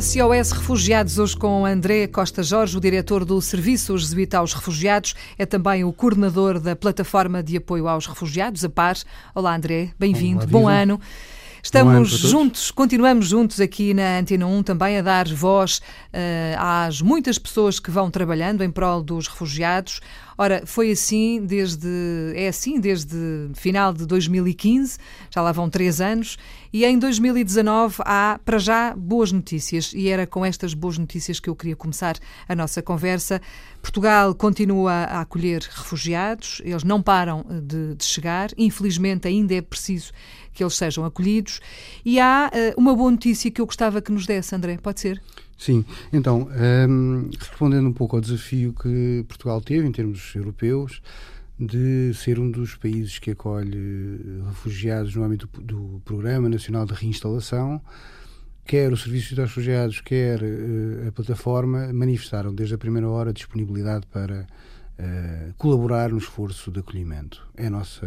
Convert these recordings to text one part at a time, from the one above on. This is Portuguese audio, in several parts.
SOS Refugiados, hoje com André Costa Jorge, o diretor do Serviço Jesuíta aos Refugiados, é também o coordenador da Plataforma de Apoio aos Refugiados, a PAR. Olá, André, bem-vindo, bom ano. Estamos juntos, continuamos juntos aqui na Antena 1 também a dar voz uh, às muitas pessoas que vão trabalhando em prol dos refugiados. Ora, foi assim desde é assim desde final de 2015, já lá vão três anos, e em 2019 há para já boas notícias e era com estas boas notícias que eu queria começar a nossa conversa. Portugal continua a acolher refugiados, eles não param de, de chegar, infelizmente ainda é preciso que eles sejam acolhidos. E há uh, uma boa notícia que eu gostava que nos desse, André, pode ser? Sim, então, um, ehm, respondendo um pouco ao desafio que Portugal teve em termos europeus, de ser um dos países que acolhe refugiados no âmbito do Programa Nacional de Reinstalação, quer o Serviço de Refugiados, quer uh, a plataforma, manifestaram desde a primeira hora disponibilidade para uh, colaborar no esforço de acolhimento. É a nossa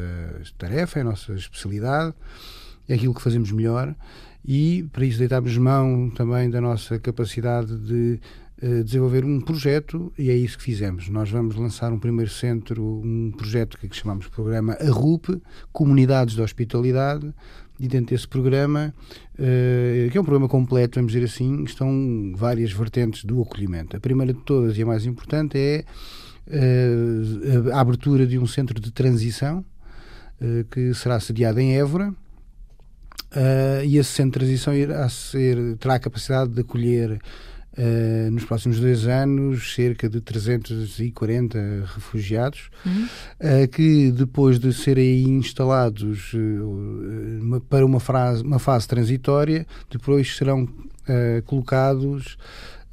tarefa, é a nossa especialidade, é aquilo que fazemos melhor e para isso deitámos mão também da nossa capacidade de uh, desenvolver um projeto e é isso que fizemos. Nós vamos lançar um primeiro centro, um projeto que chamamos programa ARUP, Comunidades de Hospitalidade, e dentro desse programa, uh, que é um programa completo, vamos dizer assim, estão várias vertentes do acolhimento. A primeira de todas e a mais importante é a abertura de um centro de transição uh, que será sediado em Évora. e esse centro de transição irá ser, terá a capacidade de acolher Uh, nos próximos dois anos, cerca de 340 refugiados, uhum. uh, que depois de serem instalados uh, para uma, frase, uma fase transitória, depois serão colocados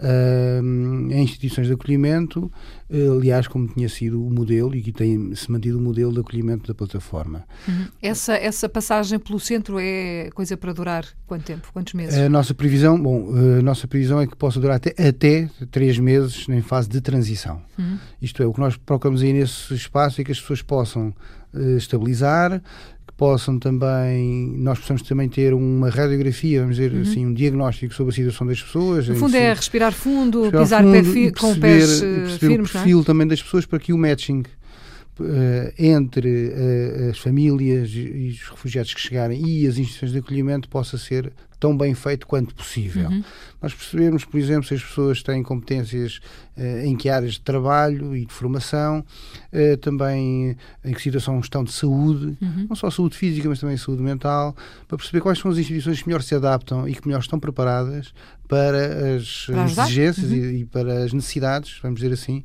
uh, em instituições de acolhimento, uh, aliás, como tinha sido o modelo e que tem-se mantido o modelo de acolhimento da plataforma. Uhum. Essa, essa passagem pelo centro é coisa para durar quanto tempo? Quantos meses? A nossa previsão, bom, a nossa previsão é que possa durar até, até três meses em fase de transição. Uhum. Isto é, o que nós procuramos aí nesse espaço é que as pessoas possam uh, estabilizar, possam também, nós possamos também ter uma radiografia, vamos dizer uhum. assim, um diagnóstico sobre a situação das pessoas. No fundo é respirar fundo, respirar pisar fundo pé fi, com pés perceber firmes, o é? perfil é? também das pessoas para que o matching entre uh, as famílias e os refugiados que chegarem e as instituições de acolhimento possa ser tão bem feito quanto possível. Uhum. Nós percebemos, por exemplo, se as pessoas têm competências uh, em que áreas de trabalho e de formação, também em que situação estão de saúde, uhum. não só saúde física, mas também saúde mental, para perceber quais são as instituições que melhor se adaptam e que melhor estão preparadas para as para exigências uhum. e, e para as necessidades, vamos dizer assim,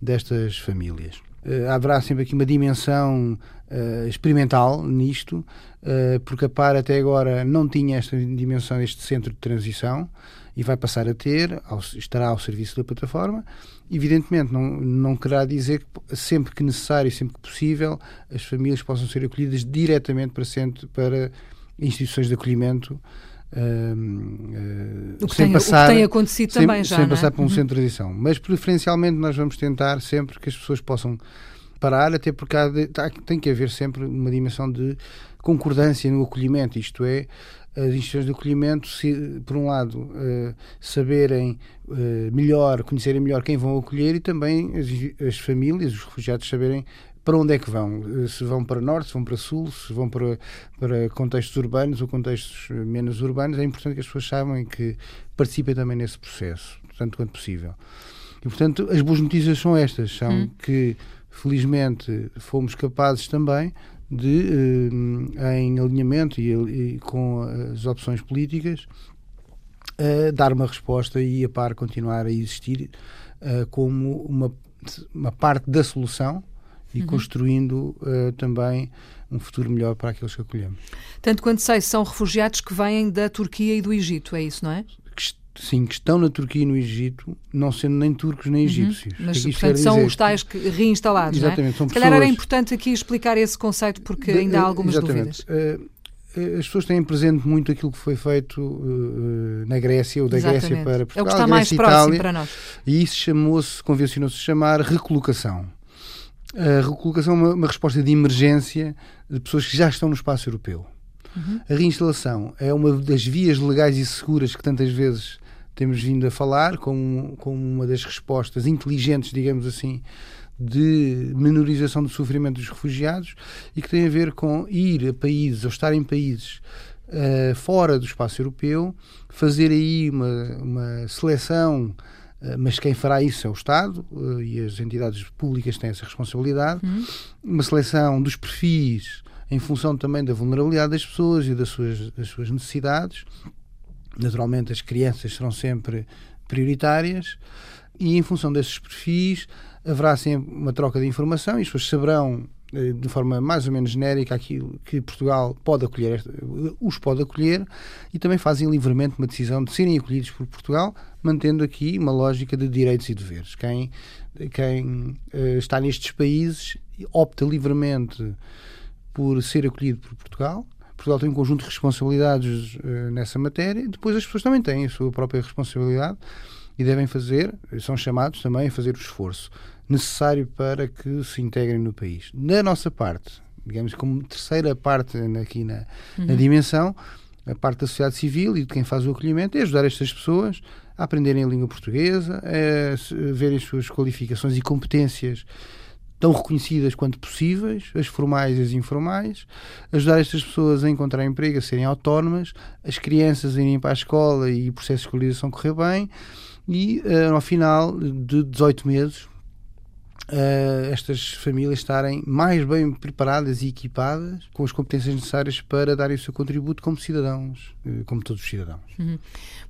destas famílias. Uh, haverá sempre aqui uma dimensão uh, experimental nisto, uh, porque a PAR até agora não tinha esta dimensão, este centro de transição, e vai passar a ter, ao, estará ao serviço da plataforma. Evidentemente, não, não querá dizer que sempre que necessário e sempre que possível as famílias possam ser acolhidas diretamente para, centro, para instituições de acolhimento. Uh, uh, o, que sem tem, passar, o que tem acontecido sem, também já. Sem passar é? por um uhum. centro de transição. Mas preferencialmente nós vamos tentar sempre que as pessoas possam parar, até porque há de, tá, tem que haver sempre uma dimensão de concordância no acolhimento, isto é, as instituições de acolhimento, se, por um lado, uh, saberem uh, melhor, conhecerem melhor quem vão acolher e também as, as, famílias, os refugiados, saberem para onde é que vão. Uh, se vão para norte, se vão para sul, se vão para, para contextos urbanos ou contextos menos urbanos. É importante que as pessoas saibam e que participem também nesse processo, tanto quanto possível. E, portanto, as boas notícias são estas: são hum. que felizmente fomos capazes também de, eh, em alinhamento e, e, com as opções políticas, dar uma resposta e a par continuar a existir como uma, uma parte da solução e uhum. construindo uh, também um futuro melhor para aqueles que acolhemos. Tanto quanto sei, são refugiados que vêm da Turquia e do Egito, é isso, não é? sim, que estão na Turquia e no Egito, não sendo nem turcos nem uhum. egípcios. Uhum. Mas, portanto, são dizer? os tais que, reinstalados, Exatamente, não é? são Se calhar era importante aqui explicar esse conceito, porque de, ainda há algumas exatamente. dúvidas. Uh, as pessoas têm presente muito aquilo que foi feito uh, na Grécia ou da Exatamente. Grécia para Portugal, é o que está mais Grécia, próximo Itália, para nós. E isso chamou-se, convencionou-se chamar recolocação. A recolocação é uma, uma resposta de emergência de pessoas que já estão no espaço europeu. Uhum. A reinstalação é uma das vias legais e seguras que tantas vezes temos vindo a falar como, como uma das respostas inteligentes, digamos assim, de menorização do sofrimento dos refugiados e que tem a ver com ir a países ou estar em países uh, fora do espaço europeu, fazer aí uma, uma seleção mas quem fará isso é o Estado uh, e as entidades públicas têm essa responsabilidade. Uhum. Uma seleção dos perfis em função também da vulnerabilidade das pessoas e das suas, das suas necessidades. Naturalmente, as crianças serão sempre prioritárias e, em função desses perfis, haverá sempre uma troca de informação e as pessoas saberão eh, de forma mais ou menos genérica aquilo que Portugal pode acolher, os pode acolher e também fazem livremente uma decisão de serem acolhidos por Portugal, mantendo aqui uma lógica de direitos e deveres. Quem, quem uh, está nestes países opta livremente por ser acolhido por Portugal. Portugal tem um conjunto de responsabilidades nessa matéria, depois as pessoas também têm a sua própria responsabilidade e devem fazer, são chamados também a fazer o esforço necessário para que se integrem no país. Da nossa parte, digamos como terceira parte aqui na, uhum. na dimensão, a parte da sociedade civil e de quem faz o acolhimento é ajudar estas pessoas a aprenderem a língua portuguesa, a verem as suas qualificações e competências tão reconhecidas quanto possíveis, as formais e as informais, ajudar estas pessoas a encontrar emprego, a serem autónomas, as crianças a irem para a escola e o processo de escolarização correr bem e uh, ao final de 18 meses uh, estas famílias estarem mais bem preparadas e equipadas com as competências necessárias para darem o seu contributo como cidadãos, uh, como todos os cidadãos. Uhum.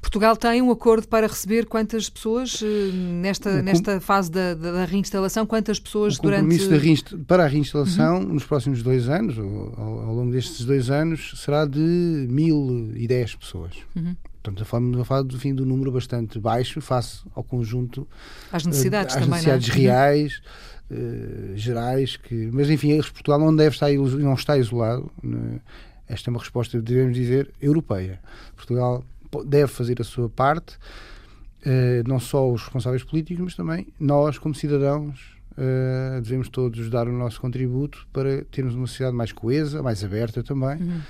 Portugal tem um acordo para receber quantas pessoas uh, nesta, nesta fase da, da, reinstalação? Quantas pessoas o durante. Reinst... para a reinstalação, uhum. nos próximos dois anos, ou ao, ao, longo destes dois anos, será de 1010 pessoas. Uhum. Portanto, estamos a falar do fim do número bastante baixo face ao conjunto às necessidades, uh, às também, necessidades é? reais, uh, gerais, que, mas enfim, Portugal não deve estar não está isolado. Né? Esta é uma resposta, devemos dizer, europeia. Portugal deve fazer a sua parte, uh, não só os responsáveis políticos, mas também nós, como cidadãos, devemos todos dar o nosso contributo para termos uma sociedade mais coesa, mais aberta também. Uhum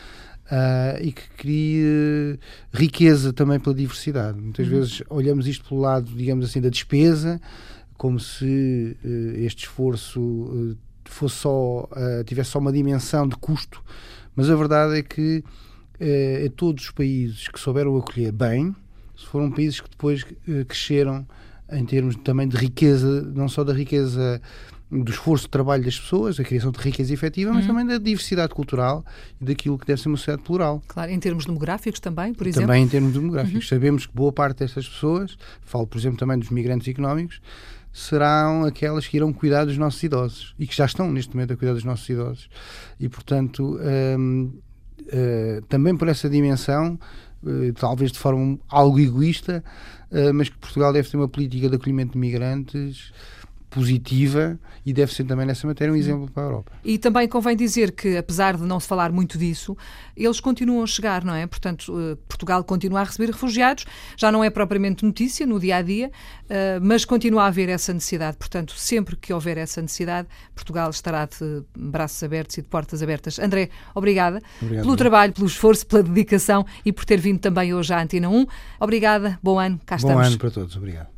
Uh, e que crie riqueza também pela diversidade. Muitas uhum. vezes olhamos isto pelo lado, digamos assim, da despesa, como se uh, este esforço uh, fosse só, tivesse só uma dimensão de custo, mas a verdade é que uh, todos os países que souberam acolher bem foram países que depois cresceram em termos também de riqueza, não só da riqueza do esforço de trabalho das pessoas, a criação de riqueza efetiva, mas uhum. também da diversidade cultural e daquilo que deve ser uma sociedade plural. Claro, em termos demográficos também, por exemplo? Também em termos demográficos. Uhum. Sabemos que boa parte destas pessoas, falo por exemplo também dos migrantes económicos, serão aquelas que irão cuidar dos nossos idosos e que já estão neste momento a cuidar dos nossos idosos. E portanto, hum, uh, também por essa dimensão, uh, talvez de forma algo egoísta, uh, mas que Portugal deve ter uma política de acolhimento de migrantes positiva e deve ser também nessa matéria um exemplo para a Europa. E também convém dizer que, apesar de não se falar muito disso, eles continuam a chegar, não é? Portanto, eh, Portugal continua a receber refugiados, já não é propriamente notícia no dia a dia, eh, mas continua a haver essa necessidade. Portanto, sempre que houver essa necessidade, Portugal estará de braços abertos e de portas abertas. André, obrigada Obrigado, pelo trabalho, pelo esforço, pela dedicação e por ter vindo também hoje à Antena 1. Obrigada, bom ano, cá bom estamos. Bom ano para todos, obrigado.